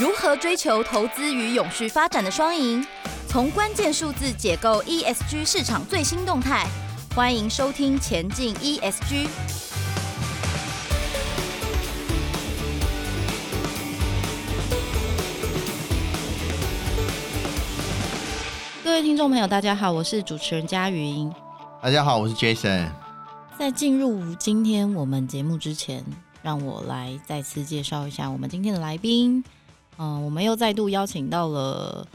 如何追求投资与永续发展的双赢？从关键数字解构 ESG 市场最新动态。欢迎收听《前进 ESG》。各位听众朋友，大家好，我是主持人佳云。大家好，我是 Jason。在进入今天我们节目之前，让我来再次介绍一下我们今天的来宾。嗯、呃，我们又再度邀请到了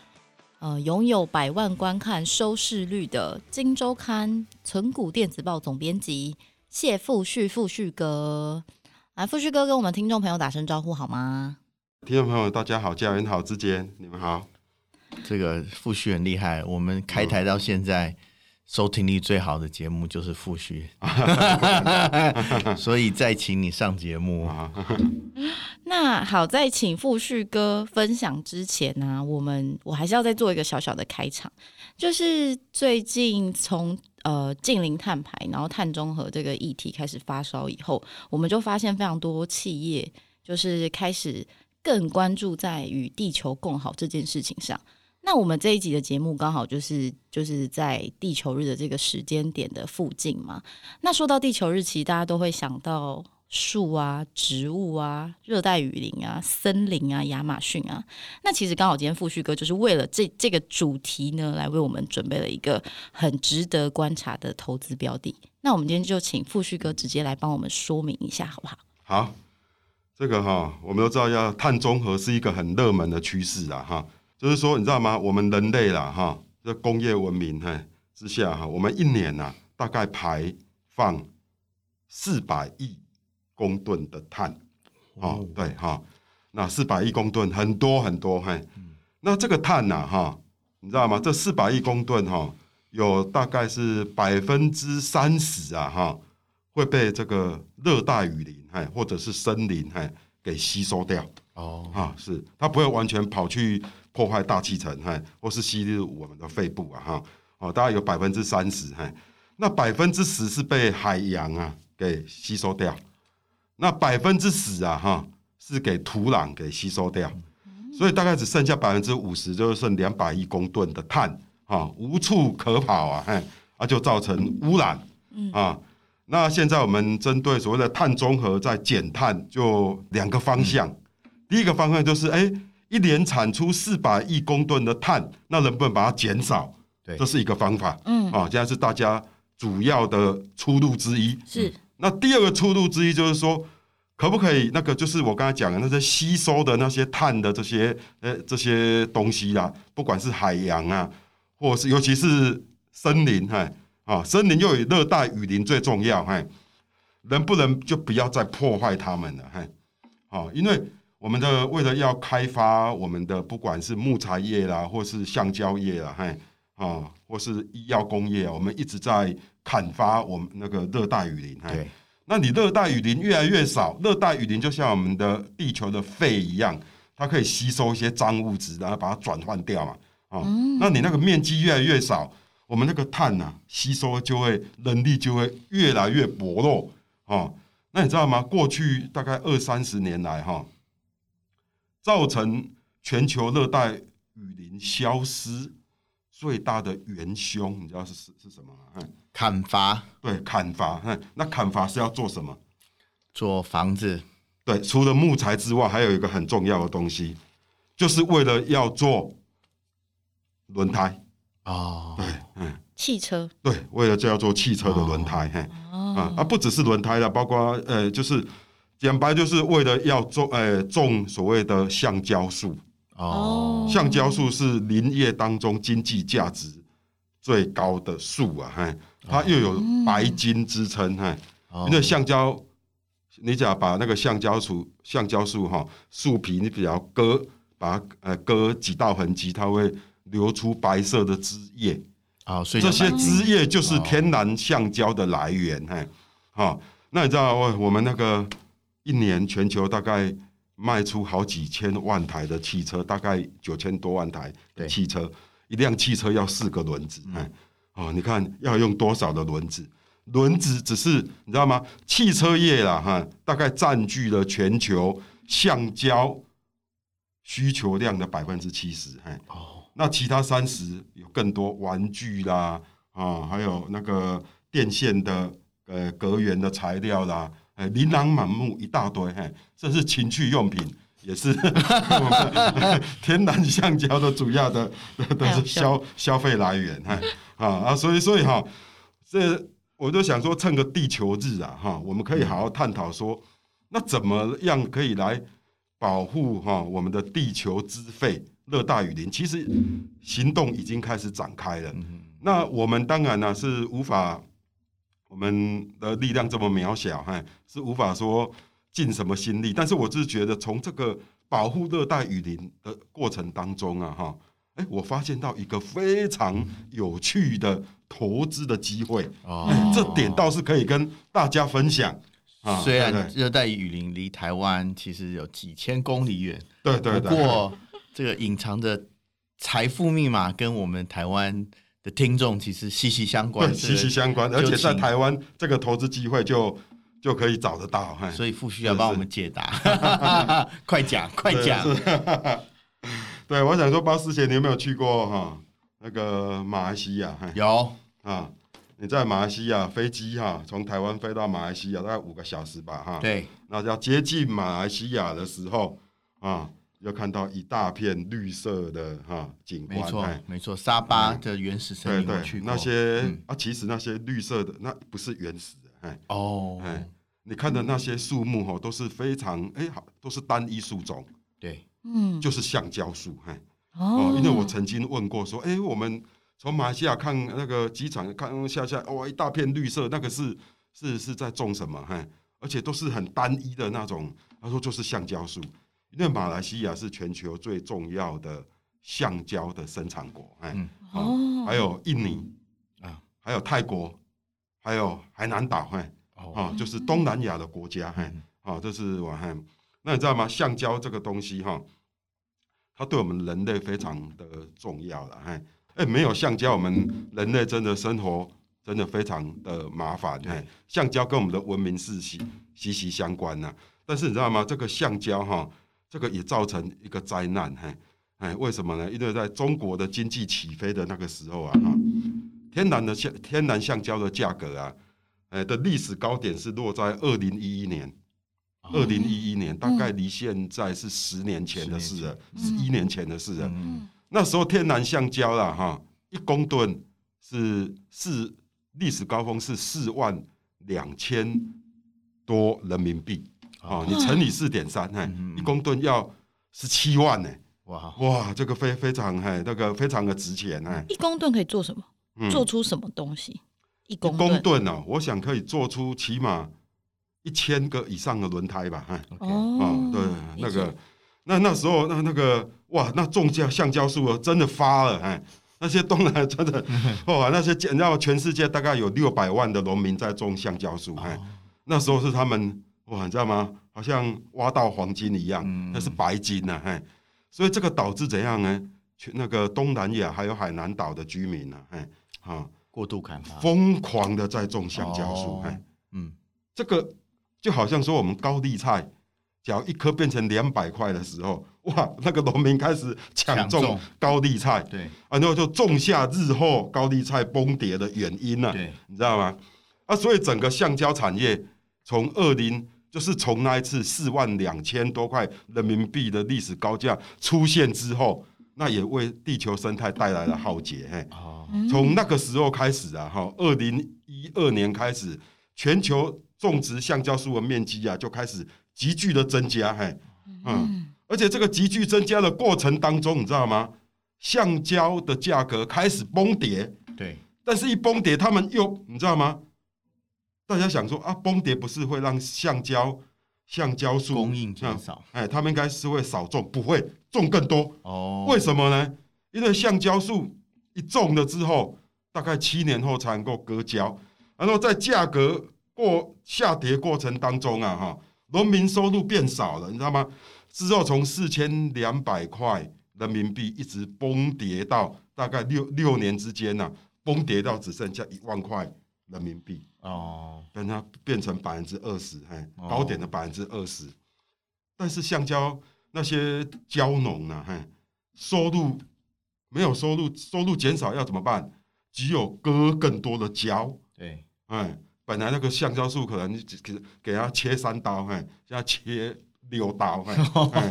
呃拥有百万观看收视率的《金周刊》存股电子报总编辑谢富旭富旭哥。来，富旭哥跟我们听众朋友打声招呼好吗？听众朋友，大家好，家人好，之间你们好。这个富旭很厉害，我们开台到现在。嗯收听率最好的节目就是富旭，所以再请你上节目。那好，在请富旭哥分享之前呢、啊，我们我还是要再做一个小小的开场，就是最近从呃近零碳排，然后碳中和这个议题开始发烧以后，我们就发现非常多企业就是开始更关注在与地球共好这件事情上。那我们这一集的节目刚好就是就是在地球日的这个时间点的附近嘛。那说到地球日，其实大家都会想到树啊、植物啊、热带雨林啊、森林啊、亚马逊啊。那其实刚好今天富旭哥就是为了这这个主题呢，来为我们准备了一个很值得观察的投资标的。那我们今天就请富旭哥直接来帮我们说明一下，好不好？好，这个哈，我们都知道要碳中和是一个很热门的趋势啊，哈。就是说，你知道吗？我们人类啦，哈，这工业文明哈之下哈，我们一年呐、啊、大概排放四百亿公吨的碳，哦，对哈，那四百亿公吨很多很多嘿。那这个碳呐哈，你知道吗？这四百亿公吨哈，有大概是百分之三十啊哈，会被这个热带雨林嘿或者是森林嘿给吸收掉。哦，啊，是它不会完全跑去。破坏大气层，哈，或是吸入我们的肺部啊，哈，哦，大概有百分之三十，哈，那百分之十是被海洋啊给吸收掉，那百分之十啊，哈，是给土壤给吸收掉，所以大概只剩下百分之五十，就是剩两百亿公吨的碳，哈，无处可跑啊，哈，啊，就造成污染，啊，那现在我们针对所谓的碳中和，在减碳，就两个方向，第一个方向就是，哎。一年产出四百亿公吨的碳，那能不能把它减少？对，这是一个方法。嗯，啊，现在是大家主要的出路之一。是、嗯，那第二个出路之一就是说，可不可以那个就是我刚才讲的那些吸收的那些碳的这些呃这些东西啊，不管是海洋啊，或者是尤其是森林，哎，啊，森林又以热带雨林最重要，哎，能不能就不要再破坏它们了？哎，啊，因为。我们的为了要开发我们的不管是木材业啦，或是橡胶业啦，嘿，啊，或是医药工业，我们一直在砍伐我们那个热带雨林。对，那你热带雨林越来越少，热带雨林就像我们的地球的肺一样，它可以吸收一些脏物质，然后把它转换掉嘛。啊，那你那个面积越来越少，我们那个碳呐，吸收就会能力就会越来越薄弱。啊，那你知道吗？过去大概二三十年来，哈。造成全球热带雨林消失最大的元凶，你知道是是是什么吗？砍伐。对，砍伐。那砍伐是要做什么？做房子。对，除了木材之外，还有一个很重要的东西，就是为了要做轮胎。哦。对，嗯。汽车。对，为了就要做汽车的轮胎。嘿。哦。啊，不只是轮胎了，包括呃，就是。讲白就是为了要种，呃，种所谓的橡胶树。哦，橡胶树是林业当中经济价值最高的树啊，哈，它又有白金之称，哈，因为橡胶，你只要把那个橡胶树，橡胶树哈，树皮你只要割，把它呃割几道痕迹，它会流出白色的汁液。啊，所以这些汁液就是天然橡胶的来源，哈，好，那你知道我我们那个。一年全球大概卖出好几千万台的汽车，大概九千多万台的汽车，一辆汽车要四个轮子，哎，哦，你看要用多少的轮子？轮子只是你知道吗？汽车业啦，哈，大概占据了全球橡胶需求量的百分之七十。哎，哦，那其他三十有更多玩具啦，啊，还有那个电线的呃隔缘的材料啦，哎，琳琅满目一大堆，嘿，这是情趣用品也是 天然橡胶的主要的都是消消费来源，嘿，啊啊，所以所以哈，这我就想说，趁个地球日啊，哈，我们可以好好探讨说，那怎么样可以来保护哈我们的地球之肺热带雨林？其实行动已经开始展开了。那我们当然呢是无法，我们的力量这么渺小，哈，是无法说尽什么心力。但是我就是觉得，从这个保护热带雨林的过程当中啊，哈，哎，我发现到一个非常有趣的投资的机会。哦，这点倒是可以跟大家分享。啊，虽然热带雨林离台湾其实有几千公里远，对对对，不过这个隐藏的财富密码跟我们台湾的听众其实息息相关，息息相关，而且在台湾这个投资机会就就可以找得到，所以傅需要帮我们解答，快讲 快讲。对，我想说，巴斯贤，你有没有去过哈那个马来西亚？有啊。你在马来西亚飞机哈，从台湾飞到马来西亚大概五个小时吧哈。对。那要接近马来西亚的时候啊，要看到一大片绿色的哈景观。没错，没错，沙巴的原始森林我去过。那些、嗯、啊，其实那些绿色的那不是原始的，哎哦，哎，你看的那些树木哈，都是非常哎好，都是单一树种。对，嗯，就是橡胶树，哎哦，因为我曾经问过说，哎，我们。从马来西亚看那个机场，看下下哇，一大片绿色，那个是是是在种什么？哎，而且都是很单一的那种。他说就是橡胶树，因为马来西亚是全球最重要的橡胶的生产国。哎、嗯，哦，还有印尼啊，还有泰国，还有海南岛，嘿，哦，就是东南亚的国家，嘿，哦，这是我嘿。那你知道吗？橡胶这个东西哈，它对我们人类非常的重要了，哎。哎，没有橡胶，我们人类真的生活真的非常的麻烦。哎，橡胶跟我们的文明是息息息相关呐。但是你知道吗？这个橡胶哈，这个也造成一个灾难。嘿哎，为什么呢？因为在中国的经济起飞的那个时候啊，哈，天然的橡天然橡胶的价格啊，哎的历史高点是落在二零一一年。二零一一年大概离现在是十年前的事了，十一年前的事了。那时候天然橡胶啦，哈，一公吨是四历史高峰是四万两千多人民币啊，你乘以四点三，嘿，一公吨要十七万呢，哇哇，这个非非常哎，那个非常的值钱哎。一公吨可以做什么？做出什么东西？一公公吨呢？我想可以做出起码一千个以上的轮胎吧，哈。哦，对，那个。那那时候，那那个哇，那种橡橡胶树真的发了哎，那些东南真的哇，那些然后，全世界大概有六百万的农民在种橡胶树哎，那时候是他们哇，你知道吗？好像挖到黄金一样，那是白金呐哎，所以这个导致怎样呢？全那个东南亚还有海南岛的居民呢，哎啊，过度砍伐，疯狂的在种橡胶树哎，嗯，这个就好像说我们高丽菜。只要一颗变成两百块的时候，哇，那个农民开始抢种高丽菜，对，然后就种下日后高丽菜崩跌的原因了，对，你知道吗？啊，所以整个橡胶产业从二零就是从那一次四万两千多块人民币的历史高价出现之后，那也为地球生态带来了浩劫，嘿，从那个时候开始啊，哈，二零一二年开始，全球种植橡胶树的面积啊就开始。急剧的增加，嘿，嗯，而且这个急剧增加的过程当中，你知道吗？橡胶的价格开始崩跌，对，但是一崩跌，他们又你知道吗？大家想说啊，崩跌不是会让橡胶橡胶树供应减少？哎，他们应该是会少种，不会种更多哦。为什么呢？因为橡胶树一种了之后，大概七年后才能够割胶，然后在价格过下跌过程当中啊，哈。农民收入变少了，你知道吗？之后从四千两百块人民币一直崩跌到大概六六年之间呢、啊，崩跌到只剩下一万块人民币哦，让它变成百分之二十，哎，高点的百分之二十。但是橡胶那些蕉农呢，嘿，收入没有收入，收入减少要怎么办？只有割更多的胶。对，哎，本来那个橡胶树可能给给它切三刀，哎，现在切六刀，哎，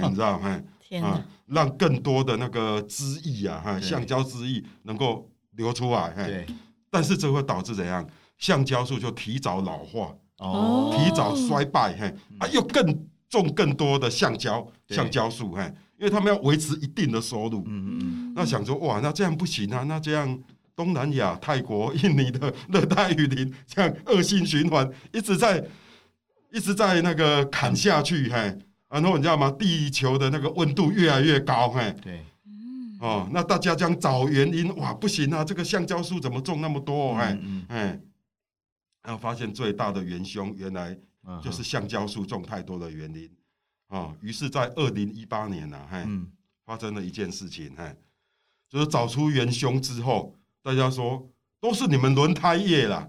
你知道吗？天！让更多的那个汁液啊，哈，橡胶汁液能够流出来，哎。对。但是这会导致怎样？橡胶树就提早老化，哦，提早衰败，嘿，啊，又更种更多的橡胶对。橡胶树，嘿，因为他们要维持一定的收入，嗯嗯那想说，哇，那这样不行啊，那这样东南亚、泰国、印尼的热带雨林这样恶性循环，一直在一直在那个砍下去，嘿，然后你知道吗？地球的那个温度越来越高，嘿，对，哦，那大家将找原因，哇，不行啊，这个橡胶树怎么种那么多，嘿，嗯哎，然后发现最大的元凶原来就是橡胶树种太多的原因，啊，于是，在二零一八年呢，嘿，发生了一件事情，嘿，就是找出元凶之后，大家说都是你们轮胎业啦，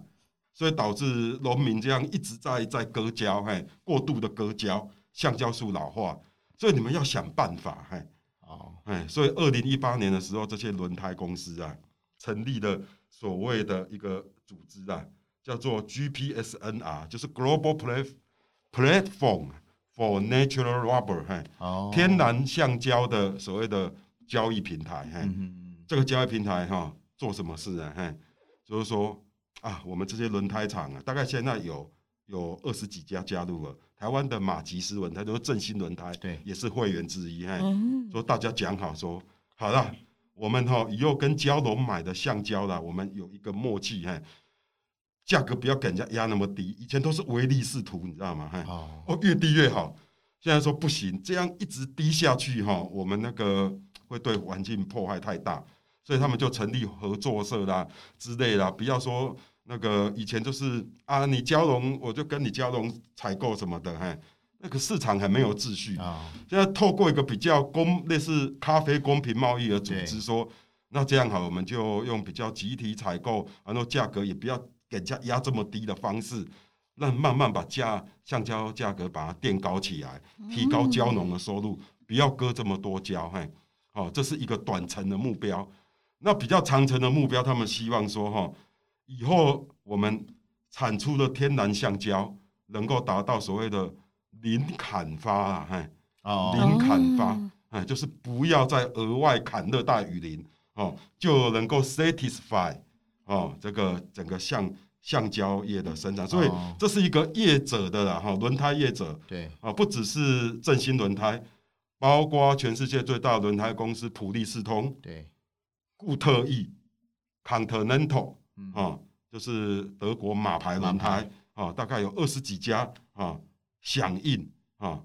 所以导致农民这样一直在在割胶，嘿，过度的割胶，橡胶树老化，所以你们要想办法，嘿，哦，哎，所以二零一八年的时候，这些轮胎公司啊，成立了所谓的一个组织啊，叫做 GPSNR，就是 Global Platform for Natural Rubber，嘿，哦，天然橡胶的所谓的交易平台，嘿，嗯这个交易平台哈，做什么事啊？嘿，就是说啊，我们这些轮胎厂啊，大概现在有有二十几家加入了。台湾的马吉斯轮胎都是振兴轮胎，对，也是会员之一。嘿，嗯说大家讲好说，好了，我们哈以后跟蛟龙买的橡胶啦，我们有一个默契，嘿，价格不要给人家压那么低。以前都是唯利是图，你知道吗？哈，哦，越低越好。现在说不行，这样一直低下去哈，我们那个会对环境破坏太大，所以他们就成立合作社啦之类啦，不要说。那个以前就是啊，你交融我就跟你交融采购什么的，嘿，那个市场还没有秩序啊。现在透过一个比较公类似咖啡公平贸易的组织说，那这样好，我们就用比较集体采购，然后价格也不要给人家压这么低的方式，让慢慢把价橡胶价格把它垫高起来，提高蕉农的收入，不要割这么多胶，嘿，好，这是一个短程的目标。那比较长程的目标，他们希望说，哈。以后我们产出的天然橡胶能够达到所谓的零砍伐啊，嘿，零砍伐，哎，就是不要再额外砍热带雨林哦，就能够 satisfy 哦这个整个橡橡胶业的生产，所以这是一个业者的啦哈，轮胎业者。对。啊，不只是振兴轮胎，包括全世界最大的轮胎公司普利司通对，固特异 Continental。啊、哦，就是德国马牌轮胎啊、哦，大概有二十几家啊响应啊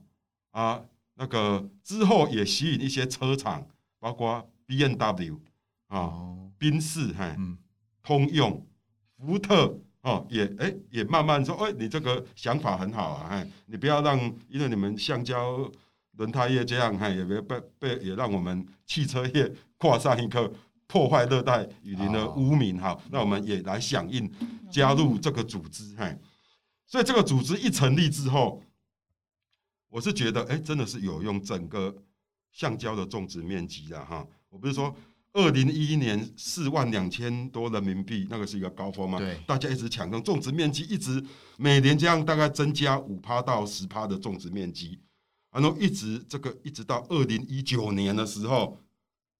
啊，那个之后也吸引一些车厂，包括 B N W 啊、哦、宾士嘿，嗯、通用、福特哦，也哎、欸、也慢慢说，哎、欸，你这个想法很好啊，哎，你不要让因为你们橡胶轮胎业这样，哎，也别被被也让我们汽车业 挂上一个。破坏热带雨林的污名，哈，那我们也来响应，加入这个组织，嘿，所以这个组织一成立之后，我是觉得，哎，真的是有用，整个橡胶的种植面积的，哈，我不是说二零一一年四万两千多人民币，那个是一个高峰嘛，对，大家一直抢种，种植面积一直每年这样大概增加五趴到十趴的种植面积，然后一直这个一直到二零一九年的时候，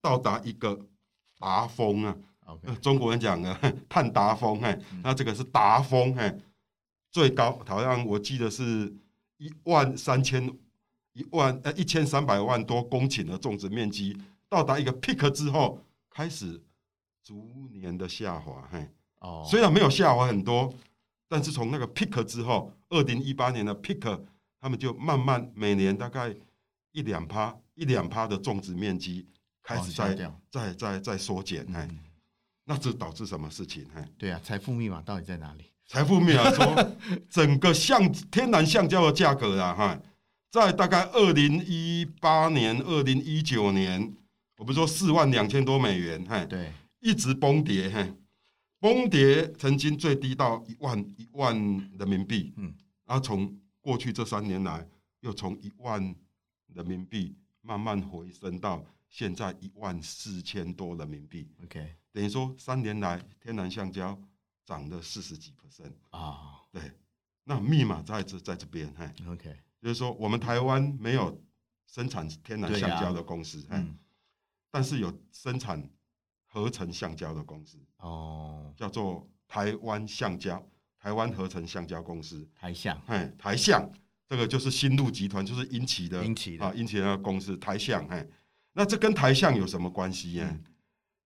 到达一个。达峰啊，Okay. 中国人讲 的碳达峰，嘿，那这个是达峰，嘿，最高好像我记得是一万三千一万呃一千三百万多公顷的种植面积，到达一个 peak 之后，开始逐年的下滑，嘿，哦，虽然没有下滑很多，但是从那个 peak 之后，二零一八年的 peak，他们就慢慢每年大概一两趴一两趴的种植面积。开始在在在在缩减，哎，那这导致什么事情？哎，对啊，财富密码到底在哪里？财富密码 说，整个橡天然橡胶的价格啊，哈，在大概二零一八年、二零一九年，我不是说四万两千多美元，哈，对，一直崩跌，哈，崩跌曾经最低到一万一万人民币，嗯，然后从过去这三年来，又从一万人民币慢慢回升到现在一万四千多人民币。OK，等于说三年来天然橡胶涨了四十几 percent 啊。对，那密码在这在这边，嘿，OK，就是说我们台湾没有生产天然橡胶的公司，啊、嗯，但是有生产合成橡胶的公司，哦，叫做台湾橡胶，台湾合成橡胶公司，台橡，哎，台橡，这个就是新路集团，就是英企的，英企的啊，英企的公司，台橡，哎，那这跟台橡有什么关系呀？嗯、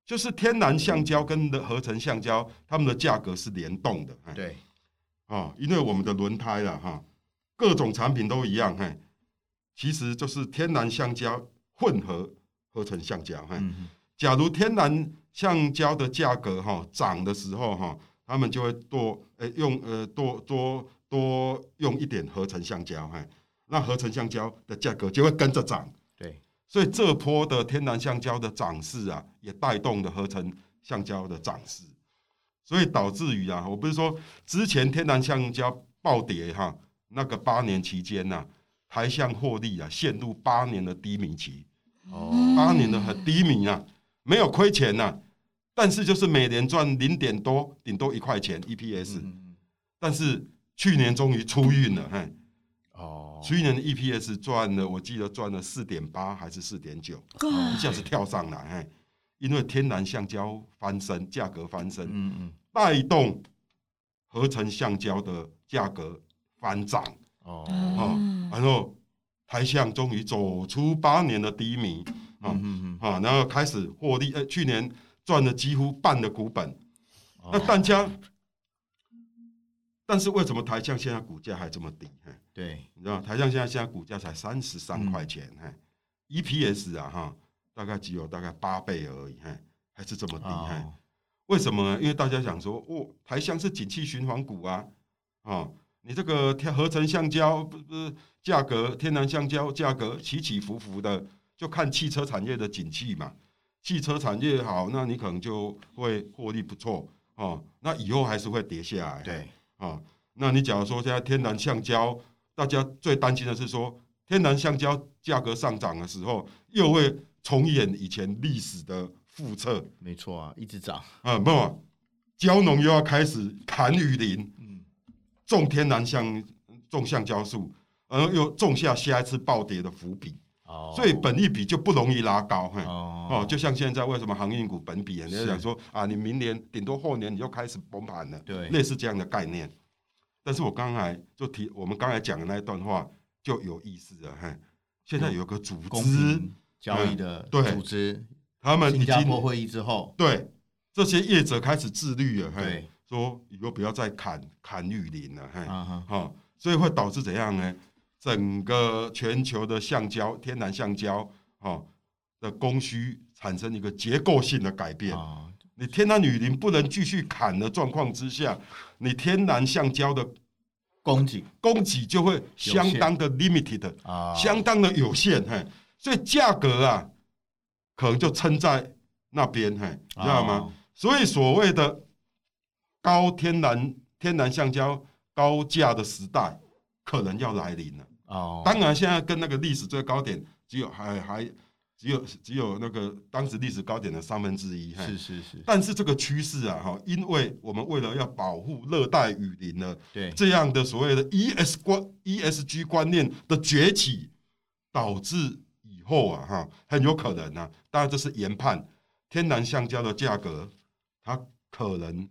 就是天然橡胶跟的合成橡胶，它们的价格是联动的，对。啊，因为我们的轮胎了哈，各种产品都一样嘿，其实就是天然橡胶混合合成橡胶哈。假如天然橡胶的价格哈涨的时候哈，他们就会多诶用呃多多多用一点合成橡胶哈，那合成橡胶的价格就会跟着涨。对，所以这波的天然橡胶的涨势啊，也带动了合成橡胶的涨势。所以导致于啊，我不是说之前天然橡胶暴跌哈，那个八年期间呐，台橡获利啊陷入八年的低迷期，哦，八年的很低迷啊，没有亏钱呐，但是就是每年赚零点多，顶多一块钱 EPS，但是去年终于出运了，嘿，哦，去年的 EPS 赚了，我记得赚了四点八还是四点九，一下子跳上来，嘿。因为天然橡胶翻身，价格翻身，嗯嗯，带动合成橡胶的价格翻涨，哦，然后台橡终于走出八年的低迷，啊，啊，然后开始获利，呃，去年赚了几乎半的股本，那大家，但是为什么台象现在股价还这么低？对，你知道台象现在现在股价才三十三块钱，嘿，EPS 啊，哈。大概只有大概八倍而已，嘿，还是这么低，嘿，oh. 为什么呢？因为大家想说，哦，台象是景气循环股啊，哦，你这个天合成橡胶不不是价格，天然橡胶价格起起伏伏的，就看汽车产业的景气嘛。汽车产业好，那你可能就会获利不错，哦，那以后还是会跌下来，对，哦，那你假如说现在天然橡胶，大家最担心的是说，天然橡胶价格上涨的时候，又会。重演以前历史的覆辙，没错啊，一直涨啊，不，胶农又要开始砍雨林，嗯，种天然橡种橡胶树，然后又种下下一次暴跌的伏笔，哦，所以本益比就不容易拉高，哦，哦，就像现在为什么航运股本比，人家讲说啊，你明年顶多后年你就开始崩盘了，对，类似这样的概念。但是我刚才就提，我们刚才讲的那一段话就有意思了，嘿，现在有个组织。交易的组织，嗯、他们新加坡会议之后，对这些业者开始自律了，对，说以后不要再砍砍雨林了，嘿，啊哈，所以会导致怎样呢？整个全球的橡胶、天然橡胶，哈的供需产生一个结构性的改变。啊、你天然雨林不能继续砍的状况之下，你天然橡胶的供给供给就会相当的 limited，啊，相当的有限，嘿。所以价格啊，可能就撑在那边，嘿，你知道吗？Oh. 所以所谓的高天然天然橡胶高价的时代，可能要来临了。哦，oh. 当然现在跟那个历史最高点只有还还只有只有那个当时历史高点的三分之一，是是是。但是这个趋势啊，哈，因为我们为了要保护热带雨林呢，对这样的所谓的 E S 观 E S G 观念的崛起，导致以。后啊，哈，很有可能啊。当然，这是研判天然橡胶的价格，它可能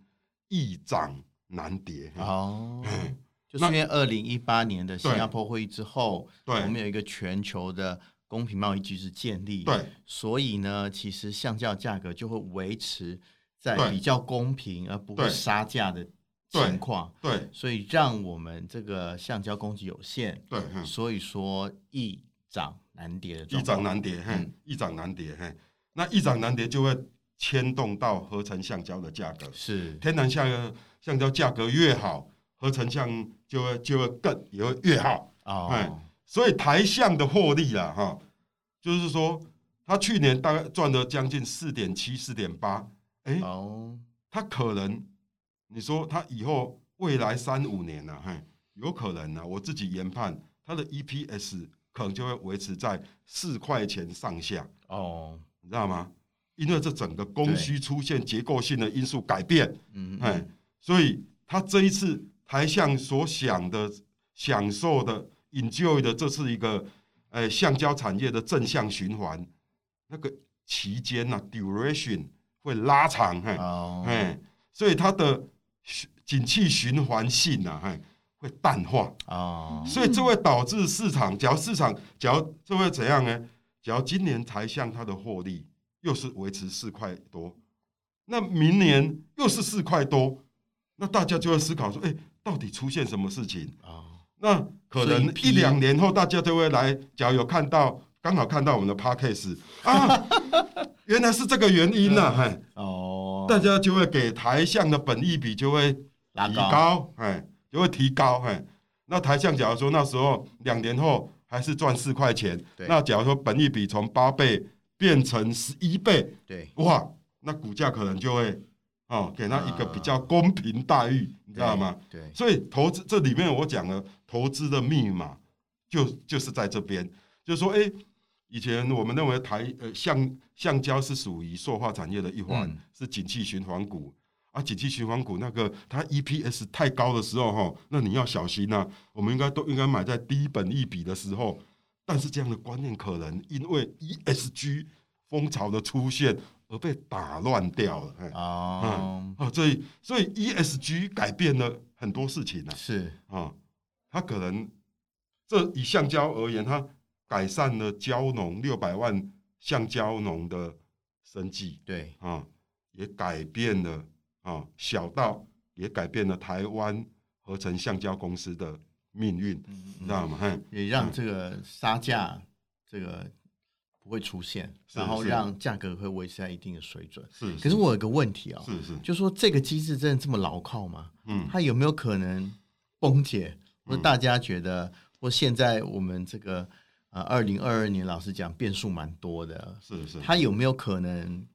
易涨难跌。哦，嗯、就是因为二零一八年的新加坡会议之后，对我们有一个全球的公平贸易机制建立，对，所以呢，其实橡胶价格就会维持在比较公平而不会杀价的情况。对，所以让我们这个橡胶供给有限。对，所以说易涨。难跌的，易涨难跌，嘿，易涨难跌，嘿，那易涨难跌就会牵动到合成橡胶的价格，是天然橡橡胶价格越好，合成橡就会就会更也会越好，哦，所以台橡的获利啊，哈，就是说，他去年大概赚了将近四点七、四点八，哎，哦，他可能，你说他以后未来三五年呢，嘿，有可能呢，我自己研判他的 EPS。可能就会维持在四块钱上下。哦，你知道吗？因为这整个供需出现结构性的因素改变，嗯，哎，所以他这一次台向所想的、享受的、enjoy 的，这是一个，哎，橡胶产业的正向循环，那个期间呐，duration 会拉长，哎，哎，所以它的景气循环性呐，哎，会淡化，哦，所以这会导致市场，假如市场，假如这会怎样呢？假如今年台向它的获利。又是维持四块多，那明年又是四块多，那大家就会思考说：哎、欸，到底出现什么事情啊？那可能一两年后，大家就会来，假如有看到，刚好看到我们的 p a r k a s e 啊，原来是这个原因呐、啊！哎，哦，大家就会给台项的本益比就会提高，哎，就会提高，哎，那台项假如说那时候两年后还是赚四块钱，那假如说本益比从八倍。变成十一倍，对，哇，那股价可能就会哦，给他一个比较公平待遇，啊、你知道吗？对，对，所以投资这里面我讲了投资的密码，就就是在这边，就是说，哎、欸，以前我们认为台呃橡橡胶是属于塑化产业的一环，嗯、是景气循环股啊，景气循环股那个它 EPS 太高的时候哈，那你要小心呐、啊，我们应该都应该买在低本益比的时候。但是这样的观念可能因为 ESG 风潮的出现而被打乱掉了。哦，啊，所以所以 ESG 改变了很多事情呢。是啊，它可能这以橡胶而言，它改善了胶农六百万橡胶农的生计。对啊，也改变了啊，小到也改变了台湾合成橡胶公司的。命运，你知道吗？也让这个杀价这个不会出现，然后让价格会维持在一定的水准。是，可是我有个问题啊，是是，就说这个机制真的这么牢靠吗？嗯，它有没有可能崩解？或者大家觉得，或现在我们这个呃，二零二二年老实讲变数蛮多的，是是，它有没有可能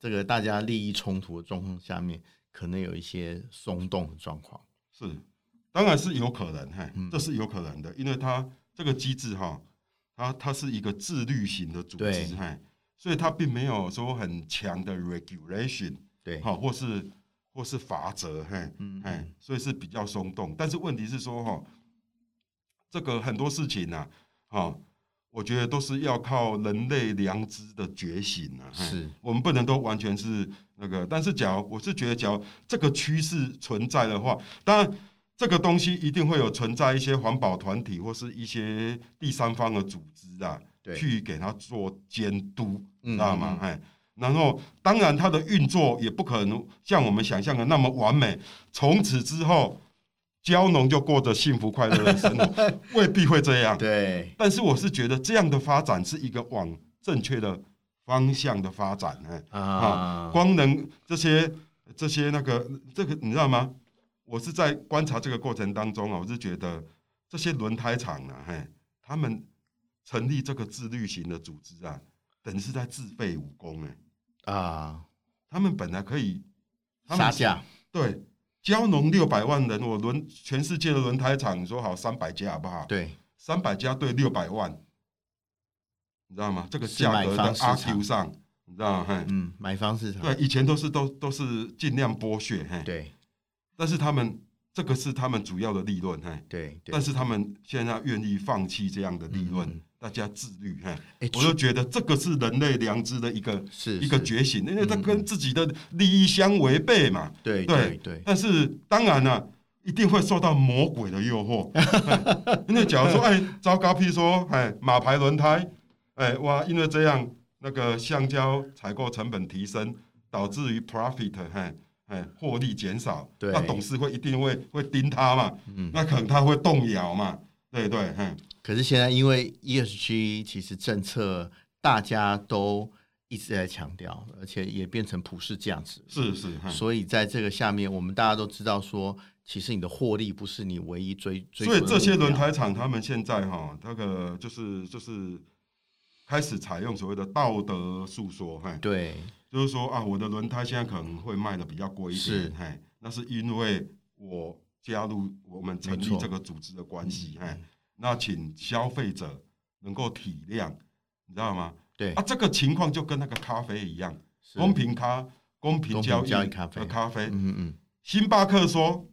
这个大家利益冲突的状况下面，可能有一些松动的状况？是。当然是有可能，嘿，这是有可能的，因为它这个机制哈，它它是一个自律型的组织，嘿，所以它并没有说很强的 regulation，对，哈，或是或是法则，嘿，嘿，所以是比较松动。但是问题是说，哈，这个很多事情呢，哈，我觉得都是要靠人类良知的觉醒啊，是我们不能都完全是那个。但是，假如我是觉得，假如这个趋势存在的话，当然。这个东西一定会有存在一些环保团体或是一些第三方的组织啊，去给他做监督，嗯、知道吗？哎，然后当然它的运作也不可能像我们想象的那么完美，从此之后蕉农就过着幸福快乐的生活，未必会这样。对，但是我是觉得这样的发展是一个往正确的方向的发展，哎啊，光能这些这些那个这个你知道吗？我是在观察这个过程当中啊，我是觉得这些轮胎厂啊，嘿，他们成立这个自律型的组织啊，等于是在自废武功哎啊，他们本来可以杀价，对，胶农六百万人，我轮全世界的轮胎厂，你说好三百家好不好？对，三百家对六百万，你知道吗？这个价格的阿 Q 上，你知道吗？嗯，买方市场，对，以前都是都都是尽量剥削，嘿，对。但是他们这个是他们主要的利润，嘿，对。但是他们现在愿意放弃这样的利润，大家自律，嘿，我就觉得这个是人类良知的一个是一个觉醒，因为他跟自己的利益相违背嘛，对对。对。但是当然了，一定会受到魔鬼的诱惑，因为假如说，哎，糟糕，譬如说，哎，马牌轮胎，哎，哇，因为这样那个橡胶采购成本提升，导致于 profit，嘿。哎，获利减少，对那董事会一定会会盯他嘛，嗯，那可能他会动摇嘛，对对，嗯。可是现在因为 ESG 其实政策大家都一直在强调，而且也变成普世价值，是是。所以在这个下面，我们大家都知道说，其实你的获利不是你唯一追追。所以这些轮胎厂他们现在哈，那个就是就是开始采用所谓的道德诉说，哈，对。就是说啊，我的轮胎现在可能会卖的比较贵一点，是。嘿，那是因为我加入我们成立这个组织的关系，嘿，那请消费者能够体谅，你知道吗？对。啊，这个情况就跟那个咖啡一样，公平咖公平交易咖啡，咖啡，嗯嗯，星巴克说，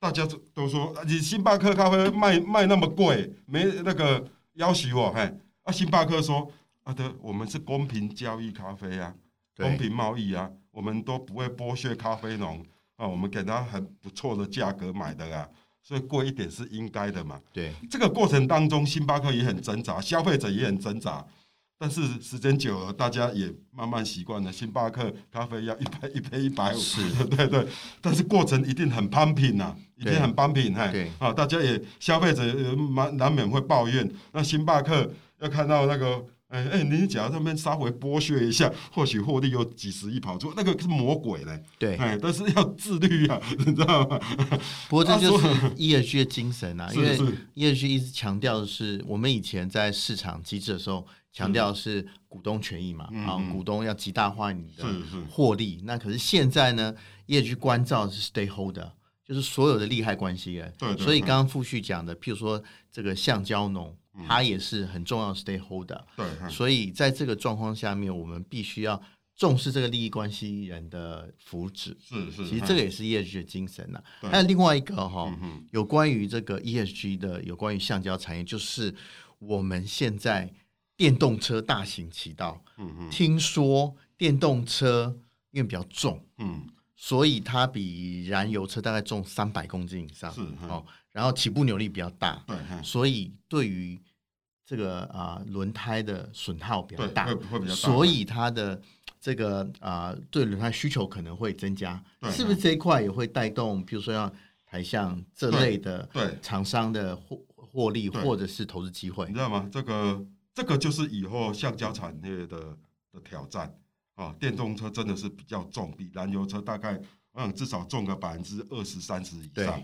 大家都说你星巴克咖啡卖卖那么贵，没那个要挟我，嘿，啊，星巴克说啊，对，我们是公平交易咖啡啊，公平贸易啊，我们都不会剥削咖啡农啊，我们给他很不错的价格买的啊。所以贵一点是应该的嘛？对，这个过程当中，星巴克也很挣扎，消费者也很挣扎。但是时间久了，大家也慢慢习惯了。星巴克咖啡要一杯 一杯一百五，是，对对。但是过程一定很攀平呐，一定很攀平。对，啊，大家也消费者蛮难免会抱怨。那星巴克要看到那个。哎哎，你假如他们稍微剥削一下，或许获利有几十亿跑出，那个是魔鬼嘞。对，哎，但是要自律啊，你知道吗？不过这就是 ESG 的精神啊，因为 ESG 一直强调的是，我们以前在市场机制的时候强调的是股东权益嘛，啊，股东要极大化你的获利。那可是现在呢，ESG 关照的是 stakeholder，就是所有的利害关系人。对，所以刚刚傅旭讲的，譬如说这个橡胶农。它也是很重要的 stakeholder，对，所以在这个状况下面，我们必须要重视这个利益关系人的福祉。是是，其实这个也是 ESG 的精神呐。还有另外一个哈，有关于这个 ESG 的，有关于橡胶产业，就是我们现在电动车大行其道。嗯嗯，听说电动车因为比较重，嗯，所以它比燃油车大概重三百公斤以上。是哦，然后起步扭力比较大，对，所以对于这个啊，轮胎的损耗比较大，会会比较大，所以它的这个啊，对轮胎需求可能会增加，是不是这一块也会带动，比如说像台象这类的对厂商的获获利或者是投资机会？你知道吗？这个这个就是以后橡胶产业的的挑战啊！电动车真的是比较重，比燃油车大概嗯至少重个百分之二十三十以上。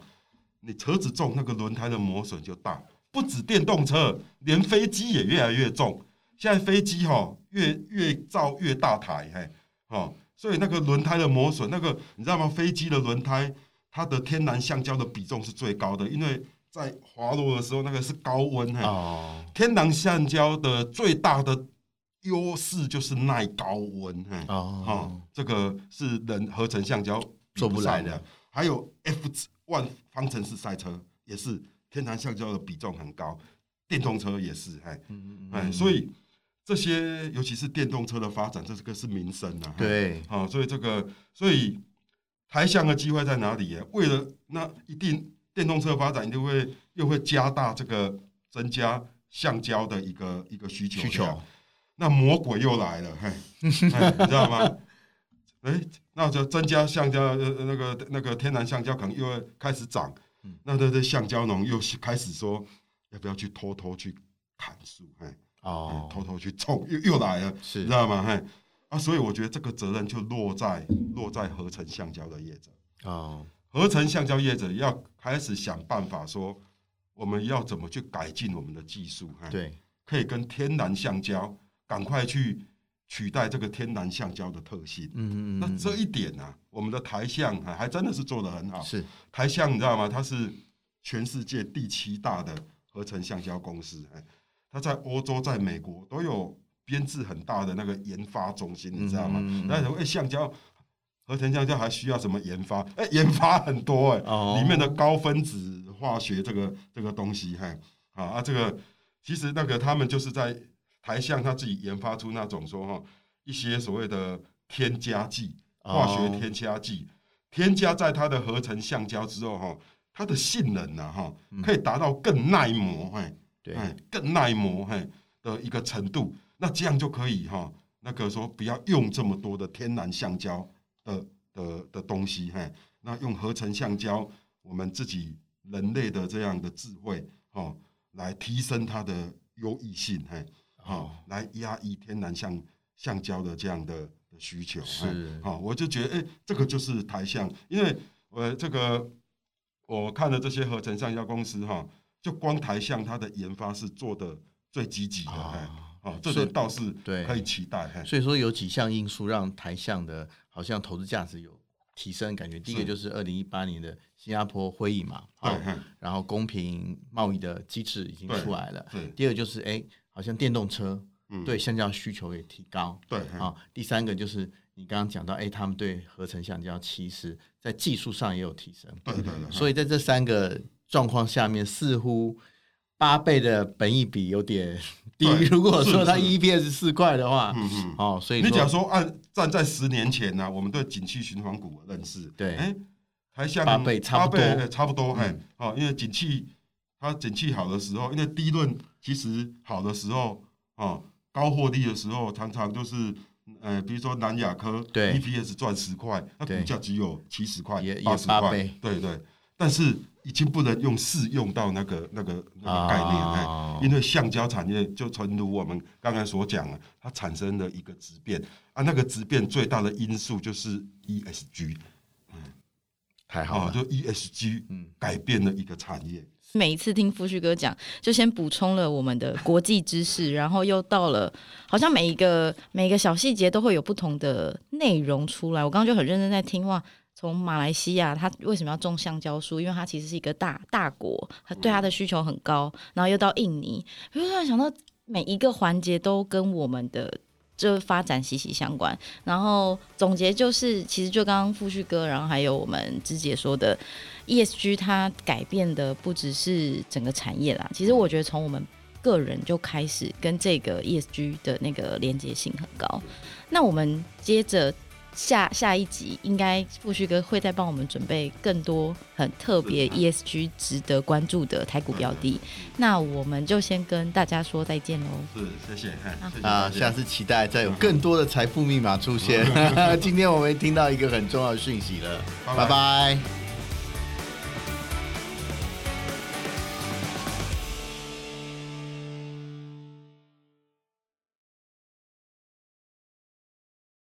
你车子重，那个轮胎的磨损就大。不止电动车，连飞机也越来越重。现在飞机哈越越造越大台，嘿，哦，所以那个轮胎的磨损，那个你知道吗？飞机的轮胎它的天然橡胶的比重是最高的，因为在滑落的时候那个是高温，嘿，哦，天然橡胶的最大的优势就是耐高温，嘿，哦，这个是人合成橡胶做不来的。还有 F1 方程式赛车也是。天然橡胶的比重很高，电动车也是，哎，哎，所以这些尤其是电动车的发展，这个是民生啊，对，好，所以这个，所以台橡的机会在哪里？为了那一定电动车发展，一定会又会加大这个增加橡胶的一个一个需求，需求，那魔鬼又来了，嘿，你知道吗？哎，那就增加橡胶，那个那个天然橡胶可能又会开始涨。那这这橡胶农又开始说，要不要去偷偷去砍树？哎，哦，偷偷去种，又又来了，是，知道吗？嘿，啊，所以我觉得这个责任就落在落在合成橡胶的业者。哦，合成橡胶业者要开始想办法说，我们要怎么去改进我们的技术？对，可以跟天然橡胶赶快去。取代这个天然橡胶的特性，嗯嗯，那这一点呢、啊，我们的台橡还还真的是做得很好。是台橡，你知道吗？它是全世界第七大的合成橡胶公司，哎，它在欧洲、在美国都有编制很大的那个研发中心，你知道吗？那什么橡胶合成橡胶还需要什么研发？哎、欸，研发很多哎、里面的高分子化学这个这个东西，嘿，啊啊，这个其实那个他们就是在。台橡他自己研发出那种说哈一些所谓的添加剂，化学添加剂，添加在它的合成橡胶之后哈，它的性能呢哈可以达到更耐磨哎，对，更耐磨嘿的一个程度，那这样就可以哈那个说不要用这么多的天然橡胶的的的东西嘿，那用合成橡胶，我们自己人类的这样的智慧哦，来提升它的优异性嘿。好，来压抑天然橡橡胶的这样的的需求是，好，我就觉得，哎、欸，这个就是台橡，因为我这个我看了这些合成橡胶公司哈，就光台橡它的研发是做的最积极的，啊，啊，这个倒是对。可以期待。所以说有几项因素让台橡的好像投资价值有提升感觉，第一个就是二零一八年的新加坡会议嘛，对，然后公平贸易的机制已经出来了，对，第二个就是哎。好像电动车，嗯，对橡胶需求也提高，对啊。第三个就是你刚刚讲到，哎，他们对合成橡胶其实在技术上也有提升，对对对。所以在这三个状况下面，似乎八倍的本益比有点 低。如果说它 EPS 四块的话，嗯嗯，哦，所以你假如说按站在十年前呢，我们对景气循环股的认识，对，哎，还像八倍差不多，差不多，哎，哦，因为景气。它景气好的时候，因为低论其实好的时候，哦，高获利的时候，常常就是，呃，比如说南亚科，EPS 赚十块，那股价只有七十块、八十块，对对。但是已经不能用适用到那个那个那个概念，哦、因为橡胶产业就诚如我们刚才所讲了，它产生了一个质变啊，那个质变最大的因素就是 ESG，嗯，还好、哦，就 ESG，嗯，改变了一个产业。每一次听富旭哥讲，就先补充了我们的国际知识，然后又到了好像每一个每一个小细节都会有不同的内容出来。我刚刚就很认真在听话，从马来西亚他为什么要种橡胶树？因为它其实是一个大大国，它对它的需求很高。然后又到印尼，我就突然想到每一个环节都跟我们的。就发展息息相关，然后总结就是，其实就刚刚富旭哥，然后还有我们芝姐说的，ESG 它改变的不只是整个产业啦，其实我觉得从我们个人就开始跟这个 ESG 的那个连接性很高，那我们接着。下下一集应该富旭哥会再帮我们准备更多很特别 ESG 值得关注的台股标的，那我们就先跟大家说再见喽。是，谢谢，啊，下次期待再有更多的财富密码出现。今天我们听到一个很重要的讯息了，拜拜。